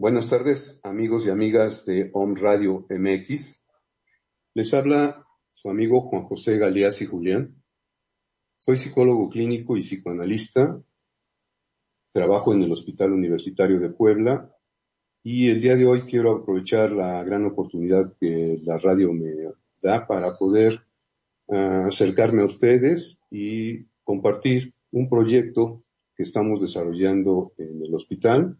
Buenas tardes, amigos y amigas de Om Radio MX. Les habla su amigo Juan José Galeaz y Julián. Soy psicólogo clínico y psicoanalista. Trabajo en el Hospital Universitario de Puebla y el día de hoy quiero aprovechar la gran oportunidad que la radio me da para poder uh, acercarme a ustedes y compartir un proyecto que estamos desarrollando en el hospital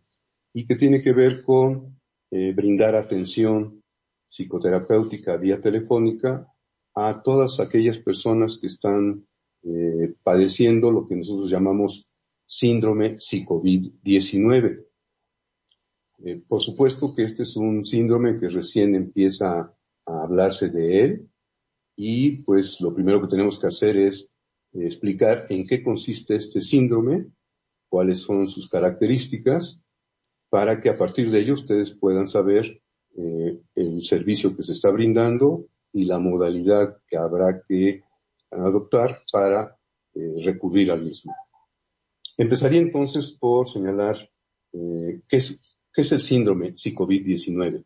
y que tiene que ver con eh, brindar atención psicoterapéutica vía telefónica a todas aquellas personas que están eh, padeciendo lo que nosotros llamamos síndrome psicovid-19. Eh, por supuesto que este es un síndrome que recién empieza a hablarse de él y pues lo primero que tenemos que hacer es explicar en qué consiste este síndrome, cuáles son sus características para que a partir de ello ustedes puedan saber eh, el servicio que se está brindando y la modalidad que habrá que adoptar para eh, recurrir al mismo. Empezaría entonces por señalar eh, qué, es, qué es el síndrome psicovid-19.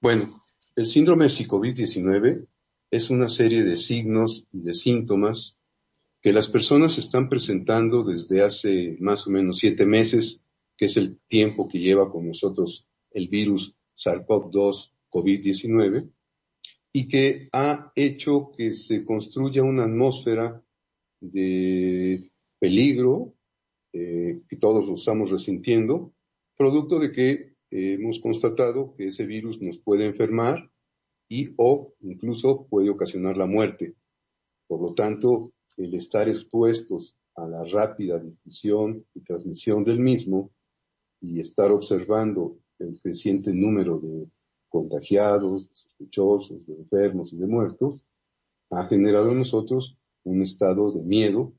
Bueno, el síndrome psicovid-19 es una serie de signos y de síntomas que las personas están presentando desde hace más o menos siete meses que es el tiempo que lleva con nosotros el virus SARS-CoV-2 COVID-19 y que ha hecho que se construya una atmósfera de peligro eh, que todos lo estamos resintiendo, producto de que eh, hemos constatado que ese virus nos puede enfermar y o incluso puede ocasionar la muerte. Por lo tanto, el estar expuestos a la rápida difusión y transmisión del mismo y estar observando el creciente número de contagiados, sospechosos, de enfermos y de muertos, ha generado en nosotros un estado de miedo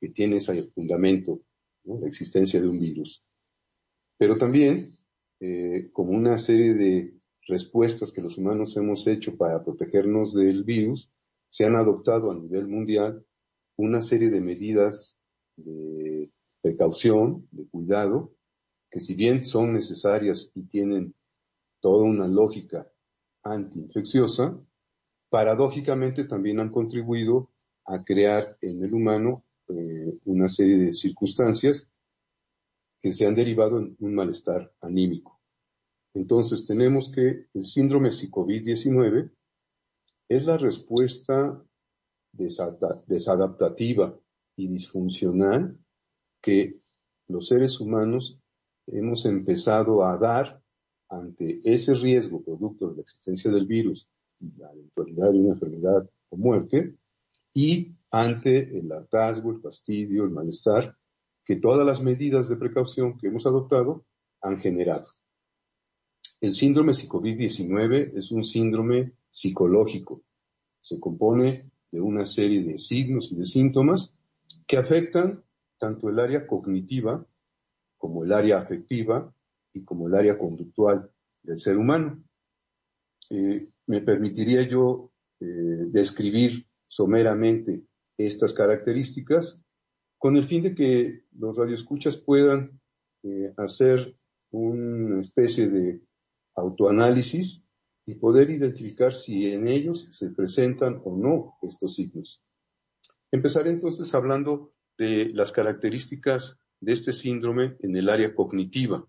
que tiene ese fundamento, la existencia de un virus. Pero también, eh, como una serie de respuestas que los humanos hemos hecho para protegernos del virus, se han adoptado a nivel mundial una serie de medidas de precaución, de cuidado, que si bien son necesarias y tienen toda una lógica antiinfecciosa, paradójicamente también han contribuido a crear en el humano eh, una serie de circunstancias que se han derivado en un malestar anímico. Entonces tenemos que el síndrome psicovid-19 es la respuesta desadaptativa y disfuncional que los seres humanos hemos empezado a dar ante ese riesgo producto de la existencia del virus y la eventualidad de una enfermedad o muerte, y ante el hartazgo, el fastidio, el malestar que todas las medidas de precaución que hemos adoptado han generado. El síndrome COVID-19 es un síndrome psicológico. Se compone de una serie de signos y de síntomas que afectan tanto el área cognitiva como el área afectiva y como el área conductual del ser humano. Eh, me permitiría yo eh, describir someramente estas características con el fin de que los radioescuchas puedan eh, hacer una especie de autoanálisis y poder identificar si en ellos se presentan o no estos signos. Empezaré entonces hablando de las características de este síndrome en el área cognitiva.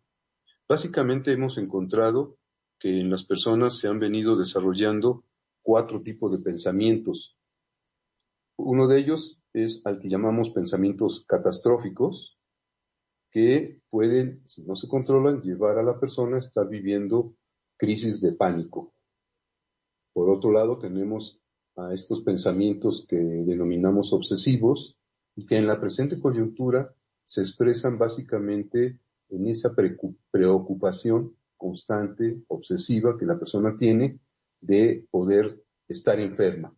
Básicamente hemos encontrado que en las personas se han venido desarrollando cuatro tipos de pensamientos. Uno de ellos es al que llamamos pensamientos catastróficos, que pueden, si no se controlan, llevar a la persona a estar viviendo crisis de pánico. Por otro lado, tenemos a estos pensamientos que denominamos obsesivos y que en la presente coyuntura se expresan básicamente en esa preocupación constante, obsesiva que la persona tiene de poder estar enferma.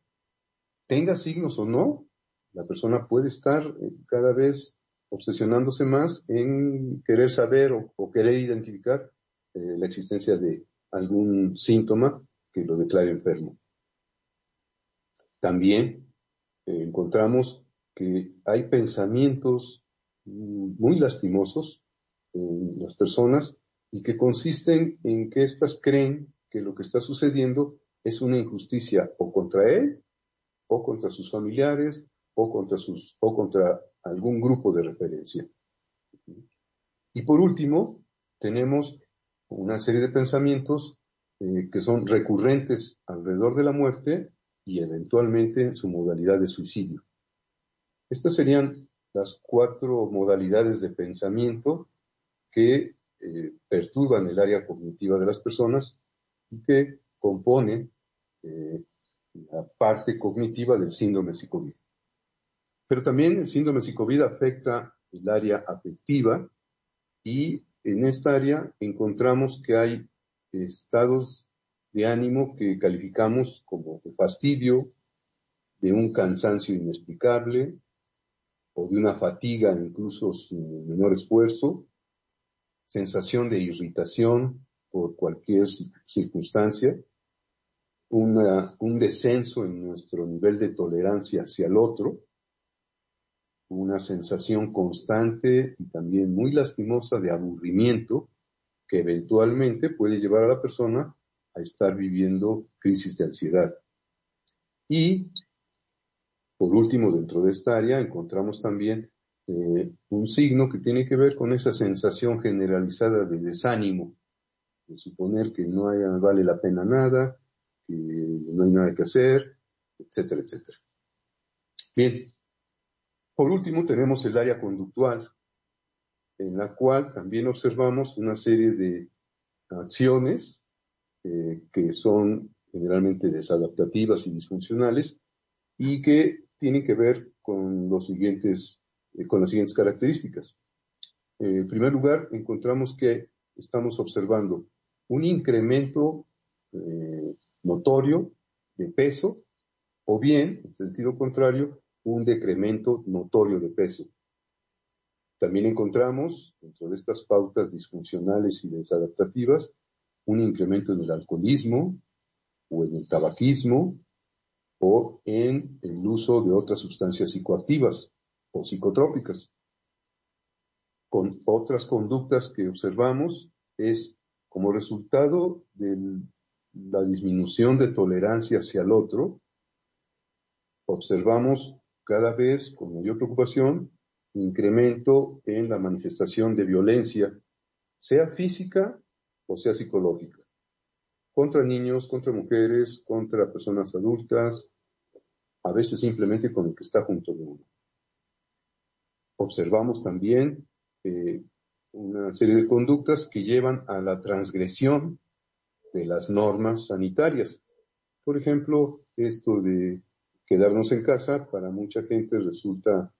Tenga signos o no, la persona puede estar eh, cada vez obsesionándose más en querer saber o, querer identificar eh, la existencia de algún síntoma que lo declare enfermo. También eh, encontramos que hay pensamientos muy lastimosos en las personas y que consisten en que éstas creen que lo que está sucediendo es una injusticia o contra él, o contra sus familiares, o contra sus, o contra algún grupo de referencia. Y por último, tenemos una serie de pensamientos eh, que son recurrentes alrededor de la muerte y eventualmente en su modalidad de suicidio. Estas serían las cuatro modalidades de pensamiento que eh, perturban el área cognitiva de las personas y que componen eh, la parte cognitiva del síndrome psicovid. Pero también el síndrome psicovid afecta el área afectiva y en esta área encontramos que hay estados de ánimo que calificamos como de fastidio, de un cansancio inexplicable o de una fatiga incluso sin menor esfuerzo, sensación de irritación por cualquier circunstancia, un descenso en nuestro nivel de tolerancia hacia el otro, una sensación constante y también muy lastimosa de aburrimiento que eventualmente puede llevar a la persona a estar viviendo crisis de ansiedad. Y, por último, dentro de esta área encontramos también eh, un signo que tiene que ver con esa sensación generalizada de desánimo, de suponer que no vale la pena nada, que no hay nada que hacer, etcétera, etcétera. Bien, por último tenemos el área conductual, en la cual también observamos una serie de acciones eh, que son generalmente desadaptativas y disfuncionales y que tienen que ver con los siguientes eh, con las siguientes características. Eh, en primer lugar, encontramos que estamos observando un incremento eh, notorio de peso o bien, en sentido contrario, un decremento notorio de peso. También encontramos, dentro de estas pautas disfuncionales y desadaptativas, un incremento en el alcoholismo o en el tabaquismo o en el uso de otras sustancias psicoactivas, o psicotrópicas. Con otras conductas que observamos es como resultado de la disminución de tolerancia hacia el otro, observamos cada vez con mayor preocupación incremento en la manifestación de violencia, sea física o sea psicológica, contra niños, contra mujeres, contra personas adultas, a veces simplemente con el que está junto de uno observamos también eh, una serie de conductas que llevan a la transgresión de las normas sanitarias. Por ejemplo, esto de quedarnos en casa para mucha gente resulta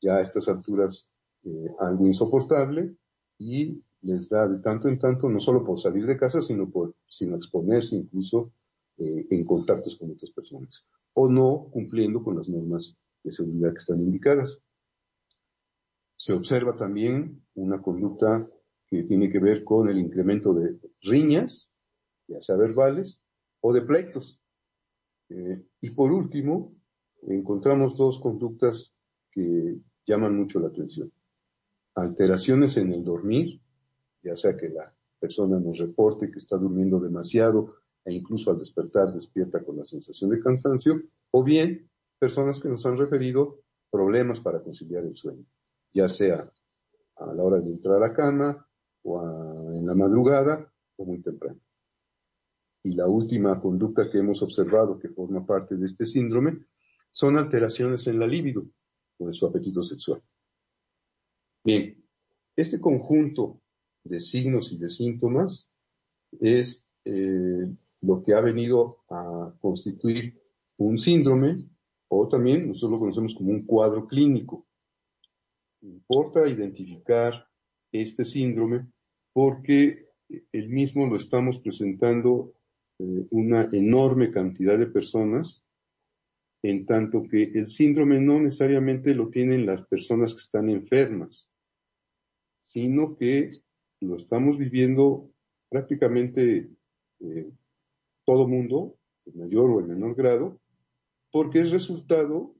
ya a estas alturas eh, algo insoportable y les da de tanto en tanto no solo por salir de casa, sino por sino exponerse incluso eh, en contactos con otras personas o no cumpliendo con las normas de seguridad que están indicadas. Se observa también una conducta que tiene que ver con el incremento de riñas, ya sea verbales, o de pleitos. Eh, y por último, encontramos dos conductas que llaman mucho la atención. Alteraciones en el dormir, ya sea que la persona nos reporte que está durmiendo demasiado e incluso al despertar despierta con la sensación de cansancio, o bien personas que nos han referido problemas para conciliar el sueño ya sea a la hora de entrar a la cama o en la madrugada o muy temprano. Y la última conducta que hemos observado que forma parte de este síndrome son alteraciones en la libido o en su apetito sexual. Bien, este conjunto de signos y de síntomas es eh, lo que ha venido a constituir un síndrome o también nosotros lo conocemos como un cuadro clínico. Importa identificar este síndrome porque el mismo lo estamos presentando eh, una enorme cantidad de personas, en tanto que el síndrome no necesariamente lo tienen las personas que están enfermas, sino que lo estamos viviendo prácticamente eh, todo mundo, en mayor o en menor grado, porque es resultado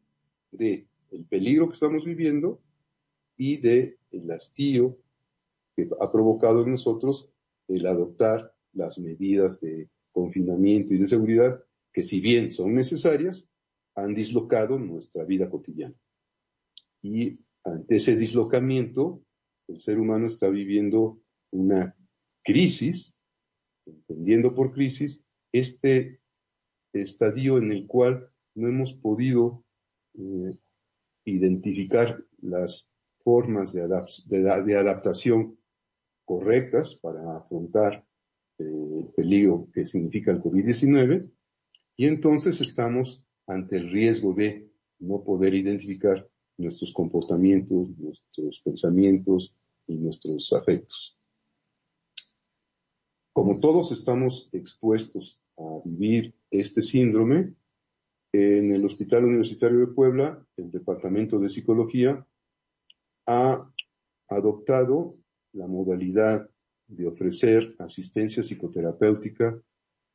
de el peligro que estamos viviendo y de el hastío que ha provocado en nosotros el adoptar las medidas de confinamiento y de seguridad que si bien son necesarias, han dislocado nuestra vida cotidiana. Y ante ese dislocamiento, el ser humano está viviendo una crisis, entendiendo por crisis, este estadio en el cual no hemos podido eh, identificar las formas de, de, adaptación correctas para afrontar eh, el peligro que significa el COVID-19 y entonces estamos ante el riesgo de no poder identificar nuestros comportamientos, nuestros pensamientos y nuestros afectos. Como todos estamos expuestos a vivir este síndrome, en el Hospital Universitario de Puebla, el Departamento de Psicología ha adoptado la modalidad de ofrecer asistencia psicoterapéutica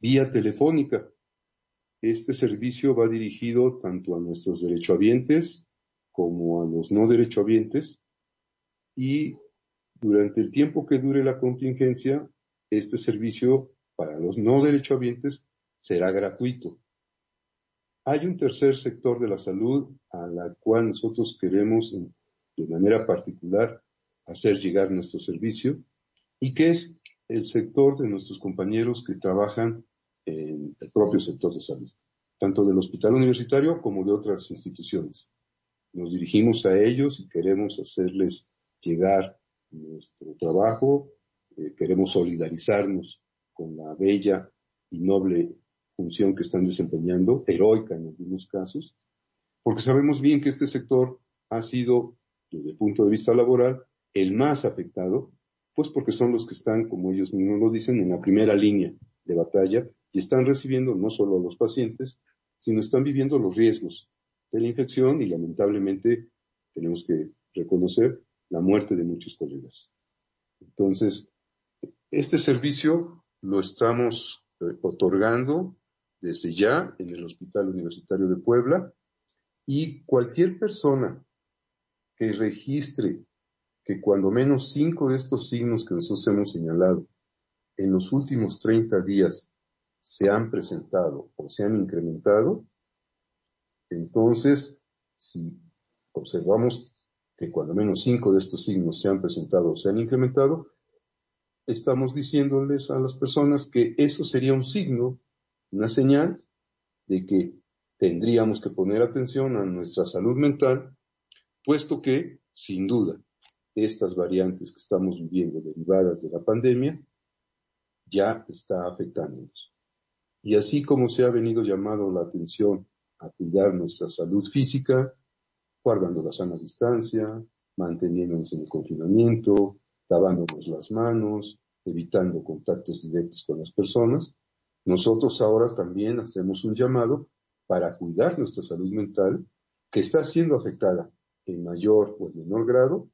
vía telefónica. Este servicio va dirigido tanto a nuestros derechohabientes como a los no derechohabientes y durante el tiempo que dure la contingencia, este servicio para los no derechohabientes será gratuito. Hay un tercer sector de la salud a la cual nosotros queremos de manera particular hacer llegar nuestro servicio y que es el sector de nuestros compañeros que trabajan en el propio sector de salud, tanto del hospital universitario como de otras instituciones. Nos dirigimos a ellos y queremos hacerles llegar nuestro trabajo, eh, queremos solidarizarnos con la bella y noble función que están desempeñando, heroica en algunos casos, porque sabemos bien que este sector ha sido, desde el punto de vista laboral, el más afectado, pues porque son los que están, como ellos mismos lo dicen, en la primera línea de batalla y están recibiendo no solo a los pacientes, sino están viviendo los riesgos de la infección y lamentablemente tenemos que reconocer la muerte de muchos colegas. Entonces, este servicio lo estamos eh, otorgando desde ya en el Hospital Universitario de Puebla y cualquier persona que registre que cuando menos cinco de estos signos que nosotros hemos señalado en los últimos 30 días se han presentado o se han incrementado, entonces si observamos que cuando menos cinco de estos signos se han presentado o se han incrementado, estamos diciéndoles a las personas que eso sería un signo una señal de que tendríamos que poner atención a nuestra salud mental, puesto que, sin duda, estas variantes que estamos viviendo derivadas de la pandemia ya está afectándonos. Y así como se ha venido llamando la atención a cuidar nuestra salud física, guardando la sana distancia, manteniéndonos en el confinamiento, lavándonos las manos, evitando contactos directos con las personas, nosotros ahora también hacemos un llamado para cuidar nuestra salud mental que está siendo afectada en mayor o en menor grado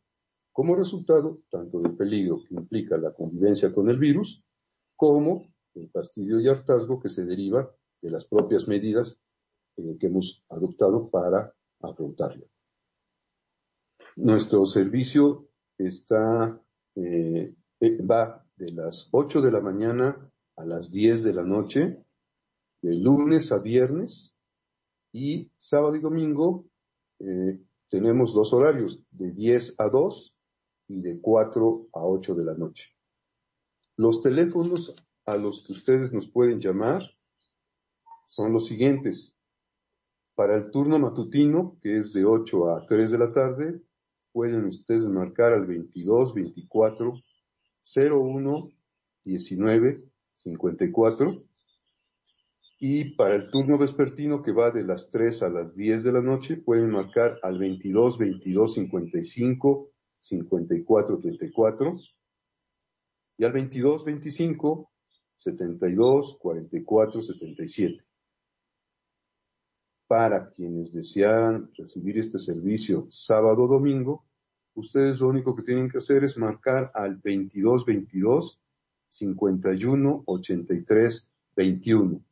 como resultado tanto del peligro que implica la convivencia con el virus como el fastidio y hartazgo que se deriva de las propias medidas eh, que hemos adoptado para afrontarlo. Nuestro servicio está, eh, va de las 8 de la mañana a las 10 de la noche, de lunes a viernes, y sábado y domingo eh, tenemos dos horarios, de 10 a 2 y de 4 a 8 de la noche. Los teléfonos a los que ustedes nos pueden llamar son los siguientes. Para el turno matutino, que es de 8 a 3 de la tarde, pueden ustedes marcar al 22 24 01 19 54. Y para el turno vespertino que va de las 3 a las 10 de la noche, pueden marcar al 22 22 55 54 34 y al 22 25 72 44 77. Para quienes desean recibir este servicio sábado o domingo, ustedes lo único que tienen que hacer es marcar al 22 22 51 83 21.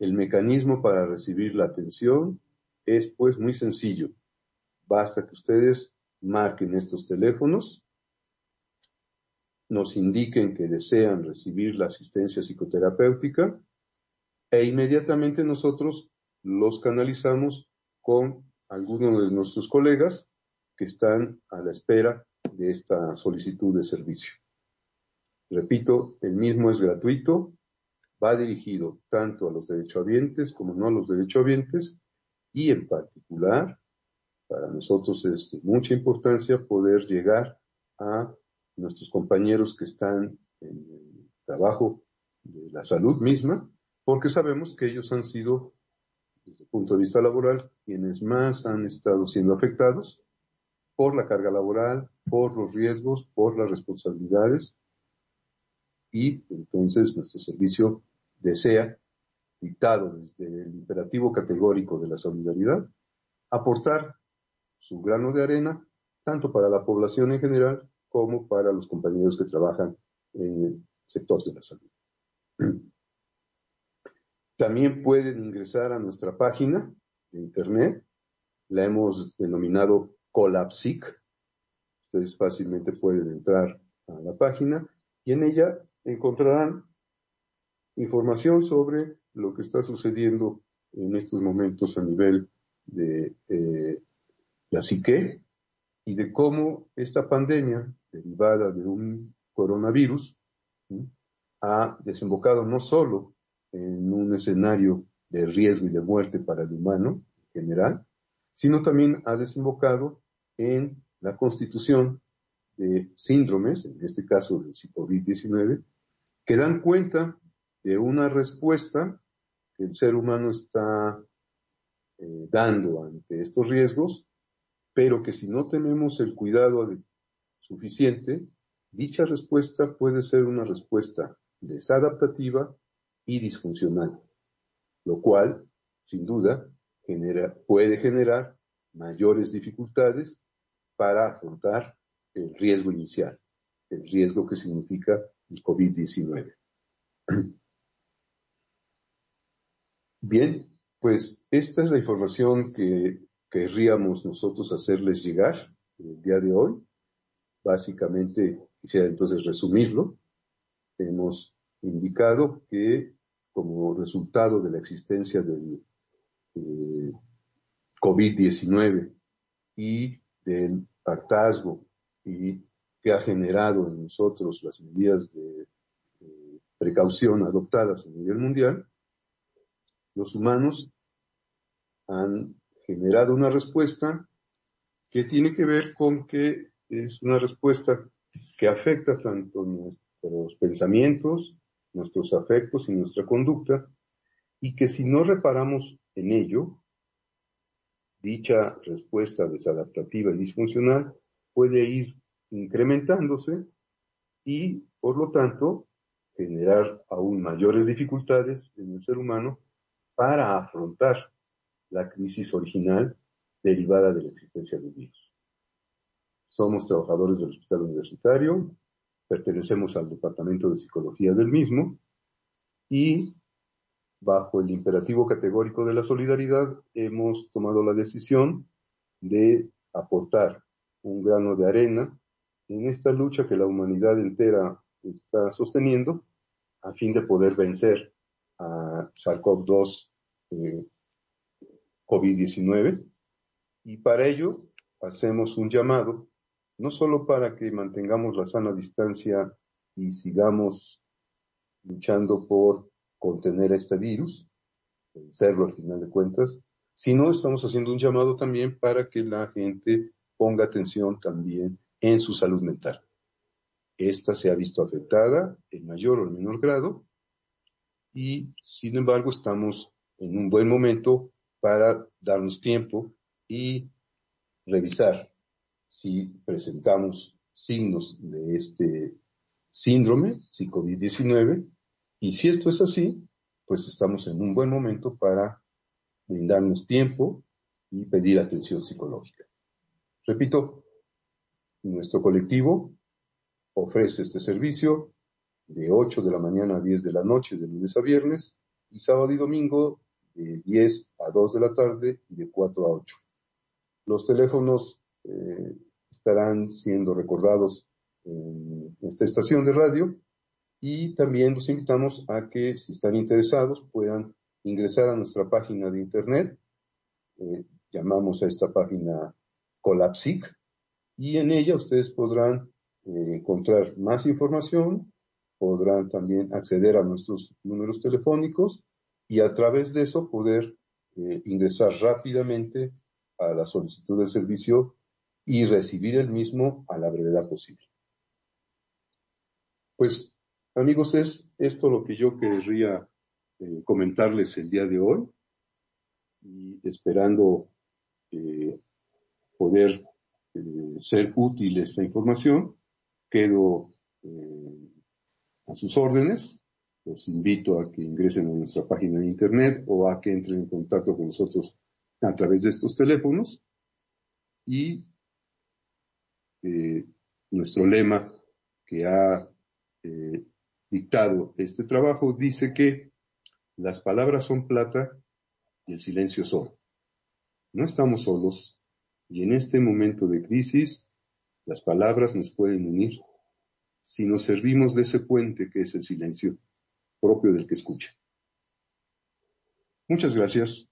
El mecanismo para recibir la atención es pues muy sencillo. Basta que ustedes marquen estos teléfonos nos indiquen que desean recibir la asistencia psicoterapéutica e inmediatamente nosotros los canalizamos con algunos de nuestros colegas que están a la espera de esta solicitud de servicio. Repito, el mismo es gratuito, va dirigido tanto a los derechohabientes como no a los derechohabientes y en particular para nosotros es de mucha importancia poder llegar a nuestros compañeros que están en el trabajo de la salud misma, porque sabemos que ellos han sido, desde el punto de vista laboral, quienes más han estado siendo afectados por la carga laboral, por los riesgos, por las responsabilidades, y entonces nuestro servicio desea, dictado desde el imperativo categórico de la solidaridad, aportar su grano de arena, tanto para la población en general como para los compañeros que trabajan en el sector de la salud. También pueden ingresar a nuestra página de internet, la hemos denominado Colapsic. Ustedes fácilmente pueden entrar a la página y en ella encontrarán información sobre lo que está sucediendo en estos momentos a nivel de eh, la psique y de cómo esta pandemia derivada de un coronavirus ha desembocado no solo en un escenario de riesgo y de muerte para el humano en general, sino también ha desembocado en la constitución de síndromes, en este caso del COVID-19, que dan cuenta de una respuesta que el ser humano está eh, dando ante estos riesgos, pero que si no tenemos el cuidado suficiente, dicha respuesta puede ser una respuesta desadaptativa y disfuncional, lo cual, sin duda, genera, puede generar mayores dificultades para afrontar el riesgo inicial, el riesgo que significa el COVID-19. Bien, pues esta es la información que querríamos nosotros hacerles llegar el día de hoy. Básicamente, quisiera entonces resumirlo. Hemos indicado que como resultado de la existencia del eh, COVID-19 y del hartazgo y que ha generado en nosotros las medidas de precaución adoptadas a nivel mundial, los humanos han generado una respuesta que tiene que ver con que es una respuesta que afecta tanto nuestros pensamientos, nuestros afectos y nuestra conducta, y que si no reparamos en ello, dicha respuesta desadaptativa y disfuncional puede ir incrementándose y, por lo tanto, generar aún mayores dificultades en el ser humano para afrontar la crisis original derivada de la existencia del virus. Somos trabajadores del hospital universitario, pertenecemos al departamento de psicología del mismo y bajo el imperativo categórico de la solidaridad hemos tomado la decisión de aportar un grano de arena en esta lucha que la humanidad entera está sosteniendo a fin de poder vencer a SARS-CoV-2 eh, COVID-19 y para ello hacemos un llamado no solo para que mantengamos la sana distancia y sigamos luchando por contener este virus, vencerlo al final de cuentas, sino estamos haciendo un llamado también para que la gente ponga atención también en su salud mental. Esta se ha visto afectada en mayor o menor grado y sin embargo estamos en un buen momento para darnos tiempo y revisar si presentamos signos de este síndrome, COVID-19, y si esto es así, pues estamos en un buen momento para brindarnos tiempo y pedir atención psicológica. Repito, nuestro colectivo ofrece este servicio de 8 de la mañana a 10 de la noche, de lunes a viernes, y sábado y domingo de 10 a 2 de la tarde y de 4 a 8. Los teléfonos eh, estarán siendo recordados en esta estación de radio. Y también los invitamos a que si están interesados puedan ingresar a nuestra página de internet, eh, llamamos a esta página Colapsic, y en ella ustedes podrán eh, encontrar más información, podrán también acceder a nuestros números telefónicos y a través de eso poder eh, ingresar rápidamente a la solicitud de servicio y recibir el mismo a la brevedad posible. Pues, amigos, es esto lo que yo querría eh, comentarles el día de hoy y esperando eh, poder eh, ser útil esta información, quedo a sus órdenes. Los invito a que ingresen a nuestra página de internet o a que entren en contacto con nosotros a través de estos teléfonos. Y nuestro lema que ha dictado este trabajo dice que las palabras son plata y el silencio es oro. No estamos solos y en este momento de crisis las palabras nos pueden unir si nos servimos de ese puente que es el silencio propio del que escucha. Muchas gracias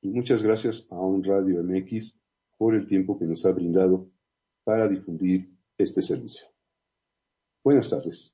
y muchas gracias a un Radio MX por el tiempo que nos ha brindado para difundir este servicio. Buenas tardes.